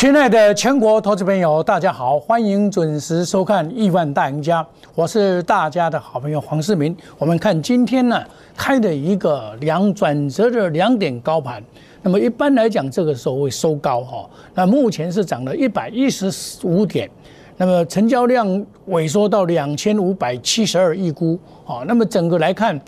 亲爱的全国投资朋友，大家好，欢迎准时收看《亿万大赢家》，我是大家的好朋友黄世明。我们看今天呢开的一个两转折的两点高盘，那么一般来讲这个时候会收高哈，那目前是涨了一百一十五点，那么成交量萎缩到两千五百七十二亿股啊，那么整个来看。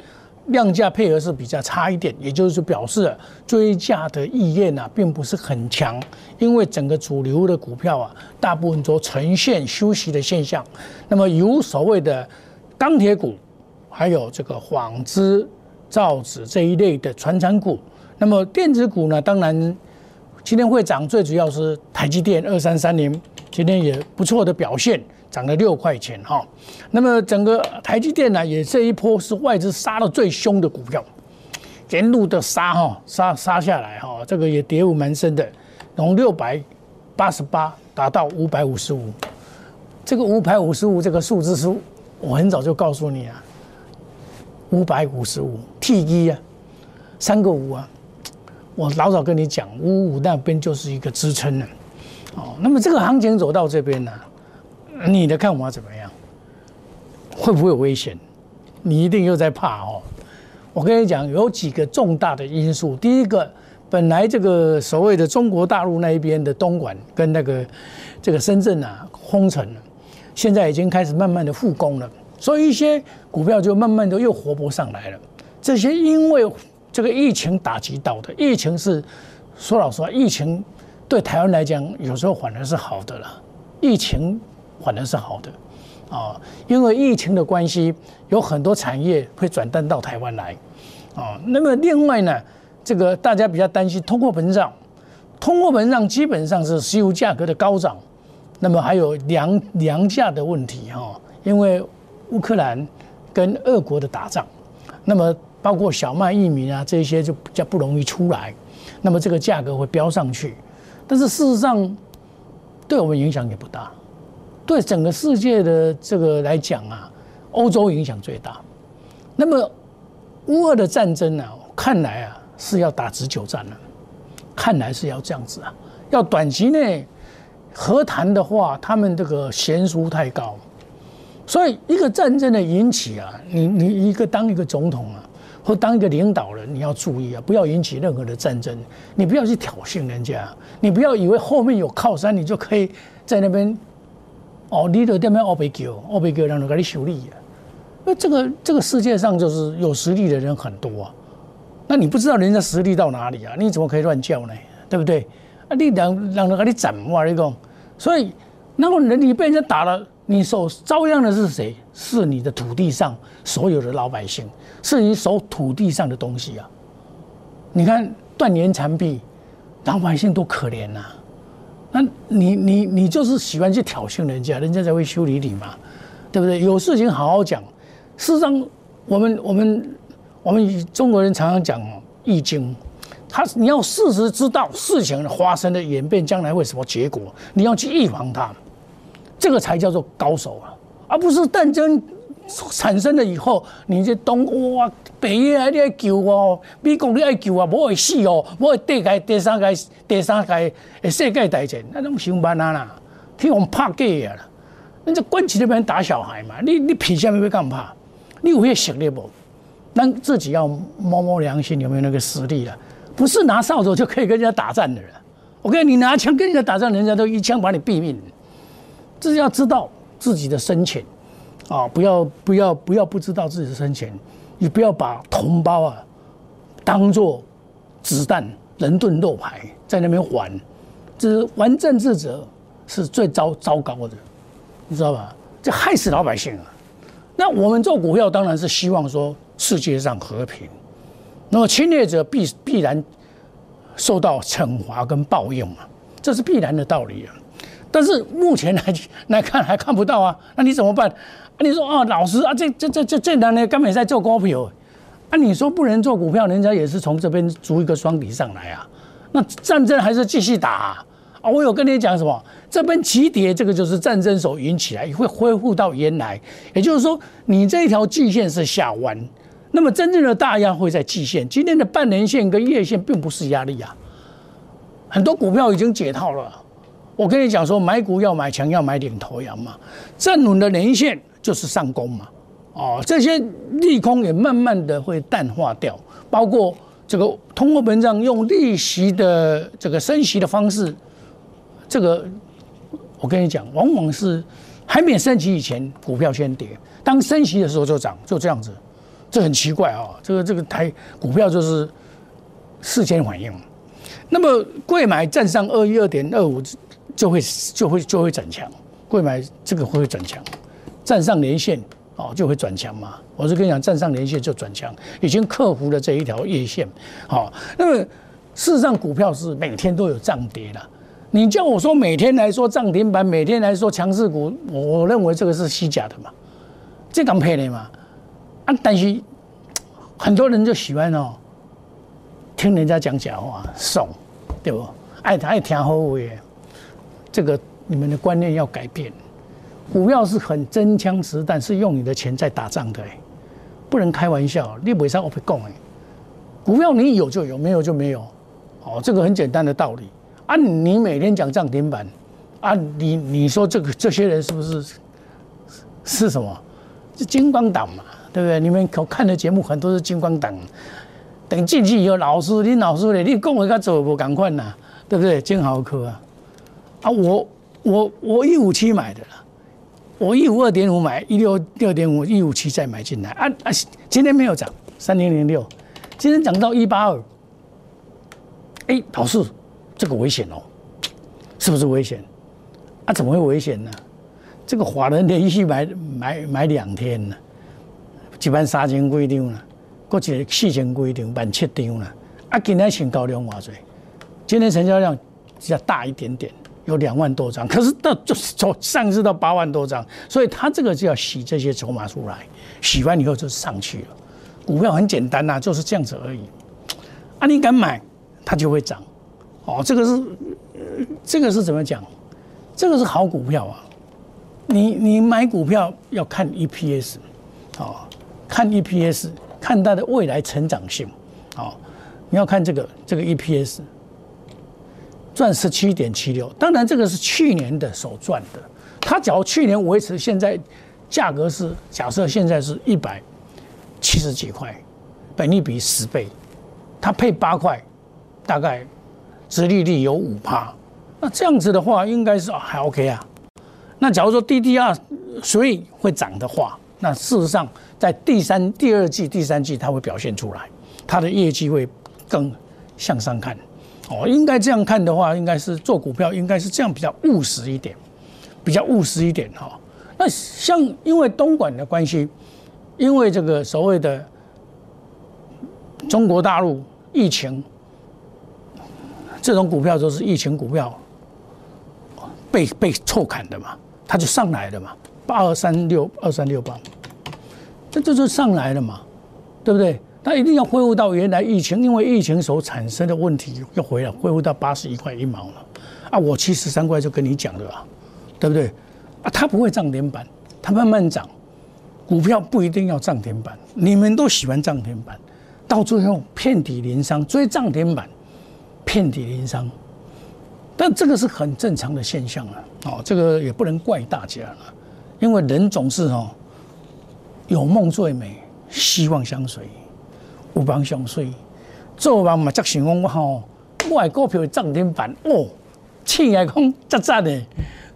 量价配合是比较差一点，也就是表示追价的意愿啊，并不是很强，因为整个主流的股票啊，大部分都呈现休息的现象。那么有所谓的钢铁股，还有这个纺织、造纸这一类的传产股。那么电子股呢，当然今天会涨，最主要是台积电二三三零，今天也不错的表现。涨了六块钱哈，那么整个台积电呢，也这一波是外资杀的最凶的股票，沿路的杀哈，杀杀下来哈，这个也跌幅蛮深的，从六百八十八达到五百五十五，这个五百五十五这个数字是，我很早就告诉你啊，五百五十五 T 一啊，三个五啊，我老早跟你讲，五五那边就是一个支撑了，哦，那么这个行情走到这边呢？你的看法怎么样？会不会有危险？你一定又在怕哦。我跟你讲，有几个重大的因素。第一个，本来这个所谓的中国大陆那一边的东莞跟那个这个深圳啊封城了，现在已经开始慢慢的复工了，所以一些股票就慢慢的又活泼上来了。这些因为这个疫情打击到的，疫情是说老实话，疫情对台湾来讲有时候反而是好的了。疫情。反而是好的，啊，因为疫情的关系，有很多产业会转单到台湾来，啊，那么另外呢，这个大家比较担心通货膨胀，通货膨胀基本上是石油价格的高涨，那么还有粮粮价的问题哈，因为乌克兰跟俄国的打仗，那么包括小麦、玉米啊这些就比较不容易出来，那么这个价格会飙上去，但是事实上对我们影响也不大。对整个世界的这个来讲啊，欧洲影响最大。那么乌俄的战争呢，看来啊是要打持久战了，看来是要这样子啊。要短期内和谈的话，他们这个悬殊太高，所以一个战争的引起啊，你你一个当一个总统啊，或当一个领导人，你要注意啊，不要引起任何的战争，你不要去挑衅人家，你不要以为后面有靠山，你就可以在那边。哦，你的店面奥贝狗，奥贝狗让人给你修理啊！那这个这个世界上就是有实力的人很多啊，那你不知道人家实力到哪里啊？你怎么可以乱叫呢？对不对？啊，你让让人给你斩哇！你讲，所以那个人你被人家打了，你受遭殃的是谁？是你的土地上所有的老百姓，是你守土地上的东西啊！你看断言残壁，老百姓多可怜呐！那你你你就是喜欢去挑衅人家，人家才会修理你嘛，对不对？有事情好好讲。事实上，我们我们我们中国人常常讲《易经》，他你要事实知道事情发生的演变，将来会什么结果，你要去预防它，这个才叫做高手啊，而不是战争。产生了以后，你这东哇北约还在救我，美国你爱救啊，不会死哦，不会第开第三开第三开世界大战，那种想办啊啦，听我们怕假啊啦，那这关起那边打小孩嘛，你你凭什么要干怕？你有些实力不？那自己要摸摸良心，有没有那个实力啊？不是拿扫帚就可以跟人家打战的人。我跟你拿枪跟人家打仗，人家都一枪把你毙命。这是要知道自己的深浅。啊，不要不要不要不知道自己的深浅，你不要把同胞啊当做子弹、人盾、肉牌在那边玩，这是玩政治者是最糟糟糕的，你知道吧？这害死老百姓啊！那我们做股票当然是希望说世界上和平，那么侵略者必必然受到惩罚跟报应嘛，这是必然的道理啊。但是目前来来看还看不到啊，那你怎么办？啊你说啊，老师啊，这这这这这两年根本在做股票，啊，你说不能做股票，人家也是从这边逐一个双底上来啊。那战争还是继续打啊？我有跟你讲什么？这边起跌，这个就是战争所引起来，会恢复到原来。也就是说，你这一条季线是下弯，那么真正的大压会在季线。今天的半年线跟月线并不是压力啊，很多股票已经解套了。我跟你讲说，买股要买强，要买领头羊嘛。站稳的连线就是上攻嘛。哦，这些利空也慢慢的会淡化掉，包括这个通货膨胀用利息的这个升息的方式，这个我跟你讲，往往是还没升息以前，股票先跌，当升息的时候就涨，就这样子。这很奇怪啊，这个这个台股票就是事先反应。那么贵买站上二一二点二五。就会就会就会转强，贵买这个会转强，站上连线哦就会转强嘛。我是跟你讲，站上连线就转强，已经克服了这一条月线。好，那么事实上股票是每天都有涨跌的。你叫我说每天来说涨停板，每天来说强势股，我认为这个是虚假的嘛，这刚配的嘛。啊，但是很多人就喜欢哦，听人家讲假话，爽，对不？爱爱听好话。这个你们的观念要改变，股票是很真枪实弹，是用你的钱在打仗的，不能开玩笑。你不上我不讲哎，股票你有就有，没有就没有，哦，这个很简单的道理。啊，你每天讲涨停板，啊，你你说这个这些人是不是是什么？是金光党嘛，对不对？你们可看的节目很多是金光党，等进去以后，老师你老师嘞，你讲我该走不赶快呐，对不对？金豪科啊。啊，我我我一五七买的啦，我一五二点五买，一六六点五，一五七再买进来啊啊！今天没有涨，三零零六，今天涨到一八二，哎，老师，这个危险哦，是不是危险？啊，怎么会危险呢？这个华人连续买买买两天呢，一万三千几张了，过去四千几张，万七张了，啊，今天成交量偌济？今天成交量比较大一点点。有两万多张，可是到就是从上市到八万多张，所以他这个就要洗这些筹码出来，洗完以后就上去了。股票很简单呐，就是这样子而已。啊，你敢买，它就会涨。哦，这个是，这个是怎么讲？这个是好股票啊。你你买股票要看 EPS，哦，看 EPS，看它的未来成长性。哦，你要看这个这个 EPS。赚十七点七六，当然这个是去年的所赚的。他假如去年维持现在价格是假设现在是一百七十几块，本利比十倍，他配八块，大概殖利率有五趴，那这样子的话应该是还 OK 啊。那假如说 DDR 所以会涨的话，那事实上在第三、第二季、第三季它会表现出来，它的业绩会更向上看。哦，应该这样看的话，应该是做股票，应该是这样比较务实一点，比较务实一点哈。那像因为东莞的关系，因为这个所谓的中国大陆疫情，这种股票都是疫情股票，被被错砍的嘛，它就上来了嘛，八二三六二三六八，这这就上来了嘛，对不对？它一定要恢复到原来疫情，因为疫情所产生的问题要回来，恢复到八十一块一毛了。啊，我七十三块就跟你讲了啊，对不对？啊，它不会涨停板，它慢慢涨。股票不一定要涨停板，你们都喜欢涨停板，到最后遍体鳞伤，追涨停板，遍体鳞伤。但这个是很正常的现象啊，哦，这个也不能怪大家了，因为人总是哦，有梦最美，希望相随。有梦相随，做梦嘛则想讲我吼，我的股票涨停板哦，气来讲赞赞的，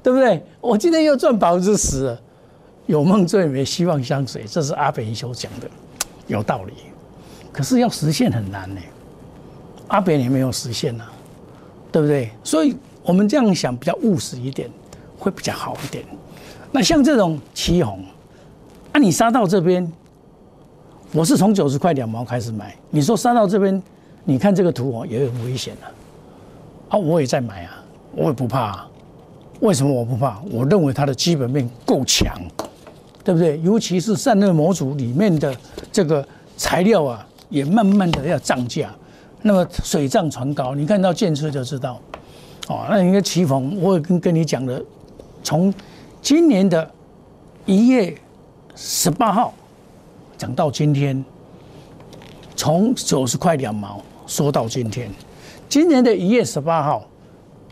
对不对？我今天又赚百分之十，有梦最美，希望相随，这是阿北所讲的，有道理。可是要实现很难呢，阿北也没有实现呐，对不对？所以我们这样想比较务实一点，会比较好一点。那像这种旗红，啊，你杀到这边。我是从九十块两毛开始买，你说杀到这边，你看这个图哦，也很危险啊。啊，我也在买啊，我也不怕。为什么我不怕？我认为它的基本面够强，对不对？尤其是散热模组里面的这个材料啊，也慢慢的要涨价。那么水涨船高，你看到建车就知道。哦，那你看奇峰，我也跟跟你讲了，从今年的一月十八号。涨到今天，从九十块两毛说到今天，今年的一月十八号，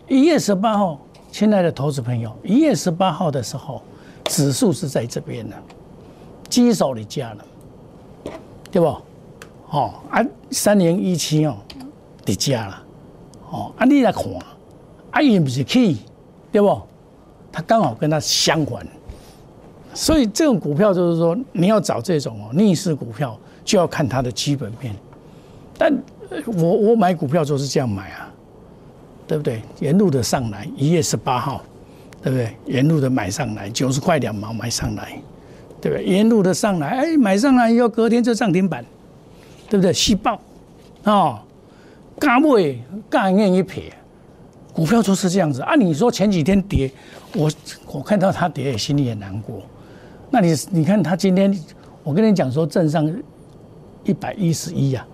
一月十八号亲爱的投资朋友，一月十八号的时候，指数是在这边的，基手你加了，对不？哦，啊，三零一七哦，你加了，哦，啊，你来看，啊，也不是去，对不？它刚好跟它相反，所以这种股票就是说，你要找这种哦逆势股票，就要看它的基本面。但我我买股票就是这样买啊。对不对？沿路的上来，一月十八号，对不对？沿路的买上来，九十块两毛买上来，对不对？沿路的上来，哎，买上来以后，隔天就涨停板，对不对？细爆，哦，嘎尾嘎硬一撇，股票就是这样子啊。你说前几天跌，我我看到它跌，心里也难过。那你你看他今天，我跟你讲说，正上一百一十一呀，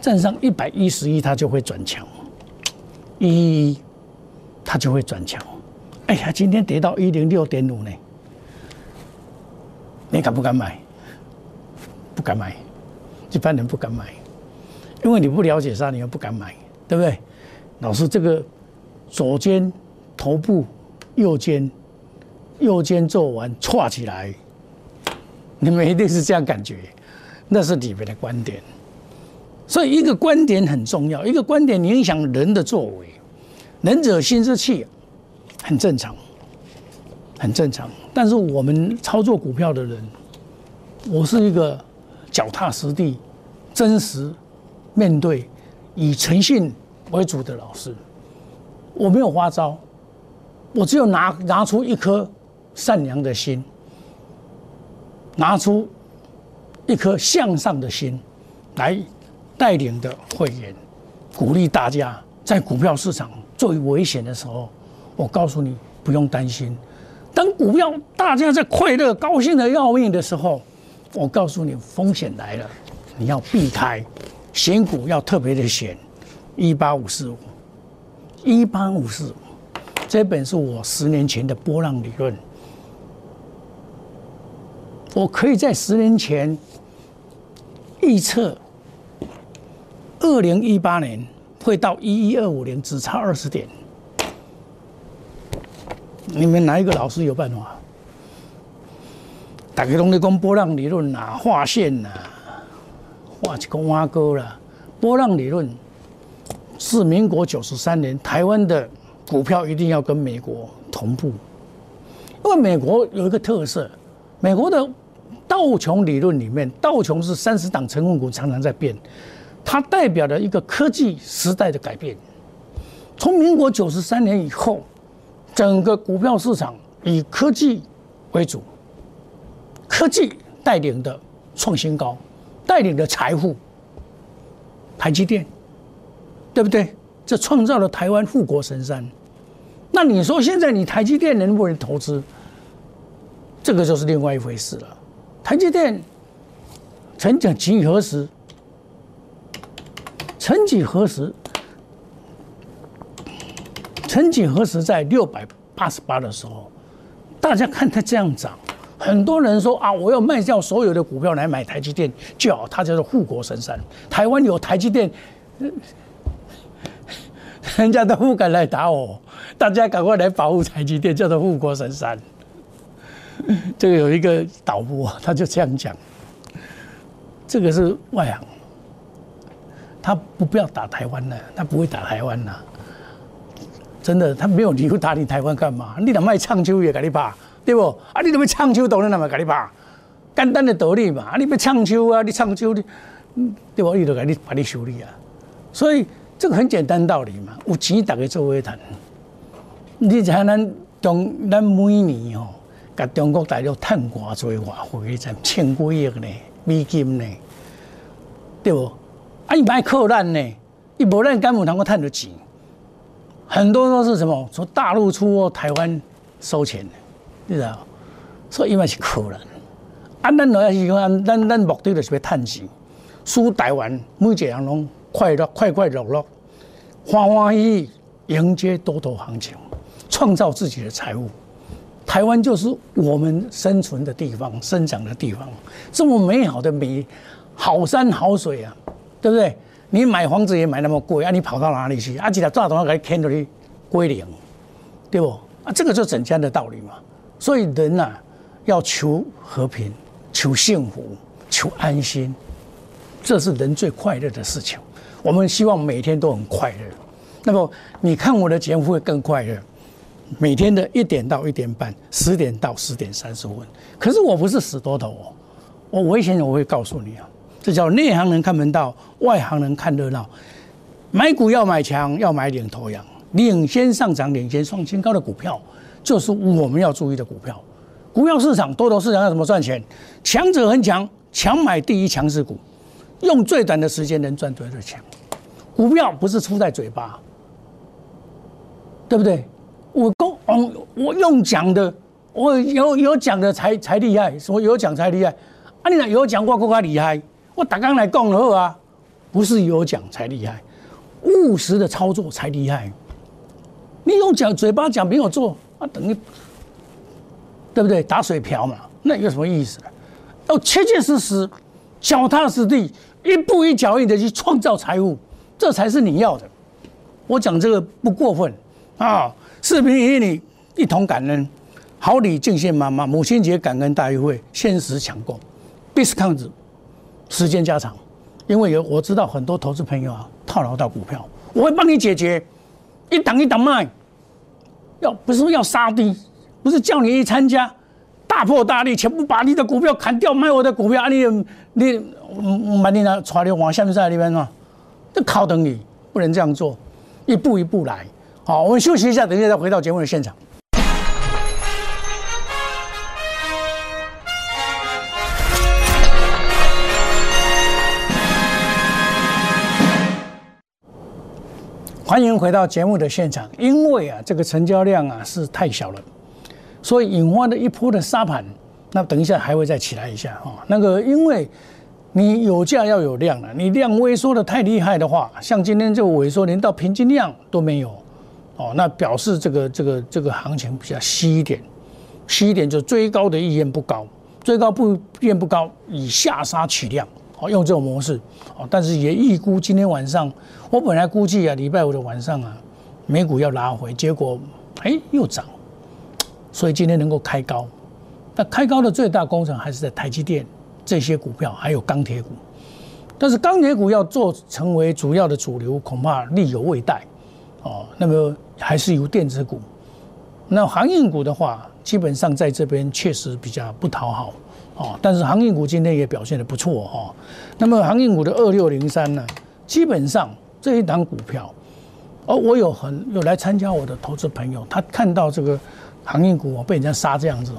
正上一百一十一，它就会转强。一，它就会转强。哎呀，今天跌到一零六点五呢，你敢不敢买？不敢买，一般人不敢买，因为你不了解它，你又不敢买，对不对？老师，这个左肩头部，右肩，右肩做完串起来，你们一定是这样感觉，那是里面的观点。所以，一个观点很重要，一个观点影响人的作为。能者心之气，很正常，很正常。但是我们操作股票的人，我是一个脚踏实地、真实面对、以诚信为主的老师。我没有花招，我只有拿拿出一颗善良的心，拿出一颗向上的心，来带领的会员，鼓励大家在股票市场。最危险的时候，我告诉你不用担心。当股票大家在快乐、高兴的要命的时候，我告诉你风险来了，你要避开。选股要特别的选，一八五四五，一八五四五，这本是我十年前的波浪理论。我可以在十年前预测二零一八年。会到一一二五零，只差二十点。你们哪一个老师有办法？大家拢在讲波浪理论呐，画线呐，画一个挖沟啦。波浪理论是民国九十三年，台湾的股票一定要跟美国同步，因为美国有一个特色，美国的道琼理论里面，道琼是三十档成分股，常常在变。它代表了一个科技时代的改变。从民国九十三年以后，整个股票市场以科技为主，科技带领的创新高，带领的财富，台积电，对不对？这创造了台湾富国神山。那你说现在你台积电能不能投资？这个就是另外一回事了。台积电曾经几何时？曾几何时，曾几何时，在六百八十八的时候，大家看它这样涨，很多人说啊，我要卖掉所有的股票来买台积电，就好，它叫做护国神山。台湾有台积电，人家都不敢来打我，大家赶快来保护台积电，叫做护国神山。这个有一个导播，他就这样讲，这个是外行。他不不要打台湾了，他不会打台湾了，真的，他没有理由打你台湾干嘛？你若卖唱秋也给你打，对不？啊，你怎么唱秋，当然那么给你打，简单的道理嘛。啊，你要唱秋啊，你唱秋，你，对不？伊就给你把你修理啊。所以这个很简单道理嘛，有钱大家做会谈。你像咱中，咱每年哦，甲中国大陆趁偌济外汇，才千几亿呢，美金呢，对不？啊！你买靠咱呢？你无咱敢有通够赚到钱？很多都是什么？从大陆出货，台湾收钱的，你知道？所以因为是靠咱。啊，咱来是讲，咱咱目的就是要赚钱，输台湾每一个人拢快乐、快快乐乐、欢欢喜喜迎接多头行情，创造自己的财富。台湾就是我们生存的地方、生长的地方，这么美好的美好山好水啊！对不对？你买房子也买那么贵啊？你跑到哪里去？啊，几条炸弹给牵到你归零，对不？啊，这个就整家的道理嘛。所以人呐，要求和平、求幸福、求安心，这是人最快乐的事情。我们希望每天都很快乐。那么你看我的节目会更快乐。每天的一点到一点半，十点到十点三十分。可是我不是死多头哦，我危险我会告诉你啊，这叫内行人看门道，外行人看热闹。买股要买强，要买领头羊，领先上涨、领先创新高的股票，就是我们要注意的股票。股票市场、多头市场要怎么赚钱？强者恒强，强买第一强势股，用最短的时间能赚多少钱？股票不是出在嘴巴，对不对？我公，我用讲的，我有有讲的才才厉害，什么有讲才厉害？啊，你那有讲过更加厉害？我打刚来讲了啊，不是有讲才厉害，务实的操作才厉害。你用讲嘴巴讲没有做啊，等于对不对？打水漂嘛，那有什么意思？要切切实实、脚踏实地、一步一脚印的去创造财富，这才是你要的。我讲这个不过分啊。视频与你一同感恩，好礼敬献妈妈，母亲节感恩大约会，限时抢购，discount，时间加长，因为有我知道很多投资朋友啊套牢到股票，我会帮你解决，一档一档卖，要不是要杀低，不是叫你一参加，大破大立，全部把你的股票砍掉，卖我的股票，啊你你把你拿传流往下面在里面啊，这靠等你，不能这样做，一步一步来。好，我们休息一下，等一下再回到节目的现场。欢迎回到节目的现场。因为啊，这个成交量啊是太小了，所以引发的一波的沙盘，那等一下还会再起来一下啊。那个，因为你有价要有量了，你量萎缩的太厉害的话，像今天这个萎缩，连到平均量都没有。哦，那表示这个这个这个行情比较稀一点，稀一点就追高的意愿不高，追高不愿不高，以下杀取量，哦，用这种模式，哦，但是也预估今天晚上，我本来估计啊，礼拜五的晚上啊，美股要拉回，结果哎又涨，所以今天能够开高，那开高的最大工程还是在台积电这些股票，还有钢铁股，但是钢铁股要做成为主要的主流，恐怕力有未逮，哦，那么。还是有电子股，那航运股的话，基本上在这边确实比较不讨好哦。但是航运股今天也表现的不错哈。那么航运股的二六零三呢，基本上这一档股票，哦，我有很有来参加我的投资朋友，他看到这个航运股被人家杀这样子，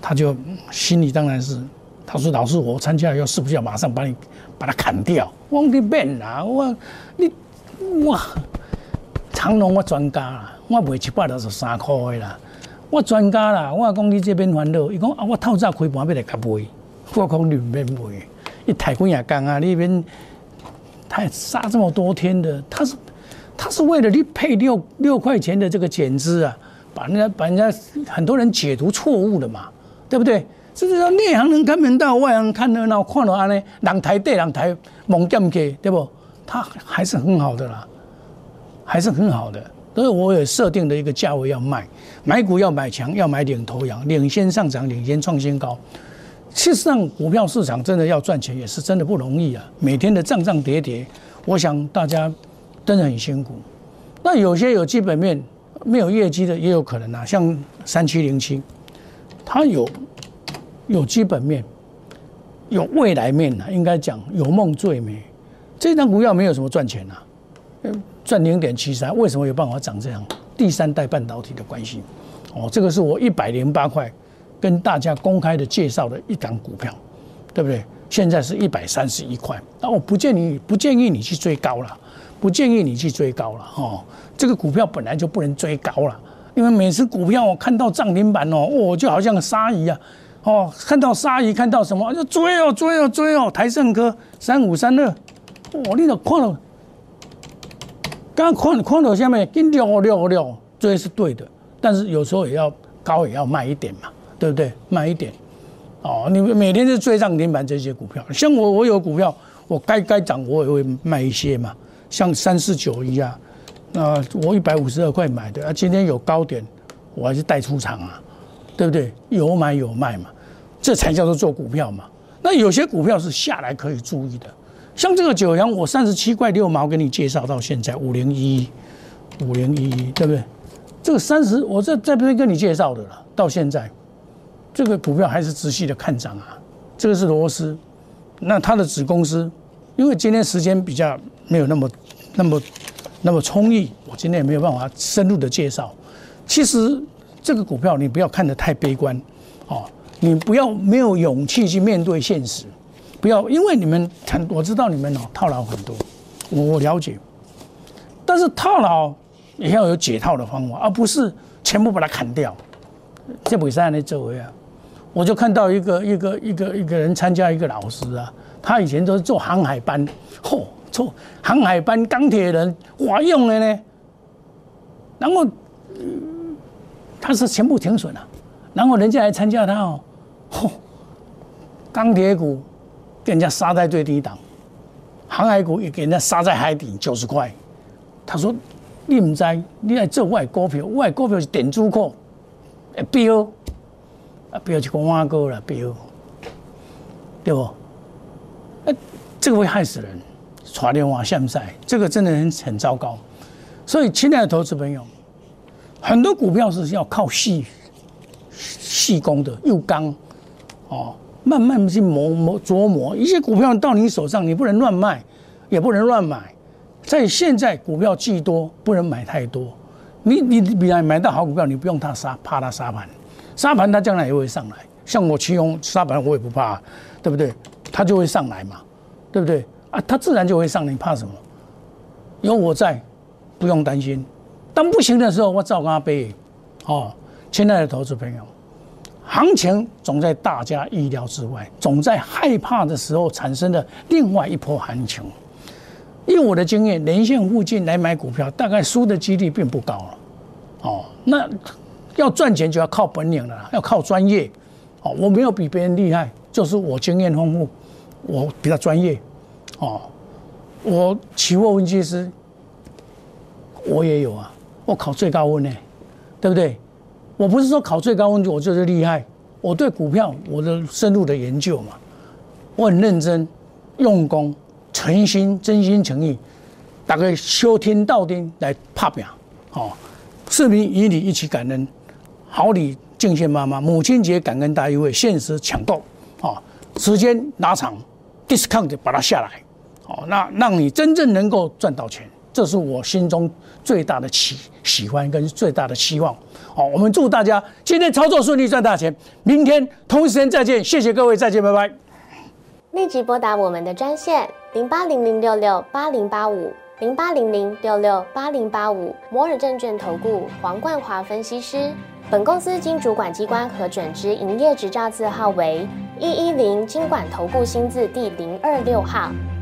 他就心里当然是他说老师，我参加要是不是要马上把你把它砍掉？我的变啊，我你哇！长隆我专家啦，我卖七百六十三块的啦，我专家啦。我讲你这边烦恼，伊讲啊，我透早开盘要来甲卖，我讲你唔免卖，一太贵也讲啊，你边他杀这么多天的，他是他是为了你配六六块钱的这个减资啊，把人家把人家很多人解读错误了嘛，对不对？这是说内行人看门道，外行看热闹，看到安尼，人台对人台猛点给，对不？他还是很好的啦。还是很好的，所以我有设定的一个价位要卖，买股要买强，要买领头羊，领先上涨，领先创新高。事实上，股票市场真的要赚钱，也是真的不容易啊！每天的涨涨跌跌，我想大家真的很辛苦。那有些有基本面没有业绩的也有可能啊，像三七零七，它有有基本面，有未来面啊，应该讲有梦最美。这张股票没有什么赚钱啊。赚零点七三，为什么有办法涨这样？第三代半导体的关系，哦，这个是我一百零八块跟大家公开的介绍的一档股票，对不对？现在是一百三十一块，那我不建议不建议你去追高了，不建议你去追高了，哦，这个股票本来就不能追高了，因为每次股票我看到涨停板哦，我就好像鲨鱼啊，哦，看到鲨鱼看到什么就追哦追哦追哦，台盛科三五三二，哦，你都看了。刚刚看看到下面，跟六六六，这是对的，但是有时候也要高，也要慢一点嘛，对不对？慢一点，哦，你们每天就追涨停板这些股票，像我，我有股票，我该该涨我也会卖一些嘛，像三四九一啊，那我一百五十二块买的，啊，今天有高点，我还是带出场啊，对不对？有买有卖嘛，这才叫做做股票嘛。那有些股票是下来可以注意的，像这个九阳，我三十七块六毛给你介绍到现在五零一，五零一，对不对？这个三十，我在在边跟你介绍的了，到现在，这个股票还是仔细的看涨啊。这个是螺丝，那它的子公司，因为今天时间比较没有那么那么那么充裕，我今天也没有办法深入的介绍。其实这个股票你不要看得太悲观，哦，你不要没有勇气去面对现实，不要因为你们我知道你们哦套牢很多，我我了解，但是套牢也要有解套的方法，而不是全部把它砍掉。这不是按你周围啊，我就看到一个一个一个一个人参加一个老师啊，他以前都是做航海班，嚯，做航海班钢铁人，哇用的呢，然后。他是全部停损了，然后人家来参加他哦，嚯，钢铁股给人家杀在最低档，航海股也给人家杀在海底九十块。他说：“你唔知，你来做外股票，外股票是电子股，标啊标就公安哥了标，对不？哎，这个会害死人，传电话现在这个真的很很糟糕。所以，亲爱的投资朋友。”很多股票是要靠细细工的，又刚哦，慢慢去磨磨琢磨。一些股票到你手上，你不能乱卖，也不能乱买。在现在股票既多，不能买太多。你你比来买到好股票，你不用它杀，怕它杀盘，杀盘它将来也会上来。像我启用杀盘，我也不怕，对不对？它就会上来嘛，对不对？啊，它自然就会上，你怕什么？有我在，不用担心。当不行的时候，我照跟他背。哦，亲爱的投资朋友，行情总在大家意料之外，总在害怕的时候产生的另外一波行情。以我的经验，连线附近来买股票，大概输的几率并不高了。哦，那要赚钱就要靠本领了，要靠专业。哦，我没有比别人厉害，就是我经验丰富，我比较专业。哦，我期货分析师，我也有啊。我考最高温呢，对不对？我不是说考最高温我就是厉害，我对股票我的深入的研究嘛，我很认真、用功、诚心、真心诚意，大概修天道丁来拍表，哦，市民与你一起感恩，好礼敬献妈妈，母亲节感恩大一位，限时抢购，哦，时间拉长，discount 把它下来，哦，那让你真正能够赚到钱。这是我心中最大的喜喜欢跟最大的希望。好，我们祝大家今天操作顺利，赚大钱。明天同一时间再见，谢谢各位，再见，拜拜。立即拨打我们的专线零八零零六六八零八五零八零零六六八零八五摩尔证券投顾黄冠华分析师。本公司经主管机关核准之营业执照字号为一一零金管投顾新字第零二六号。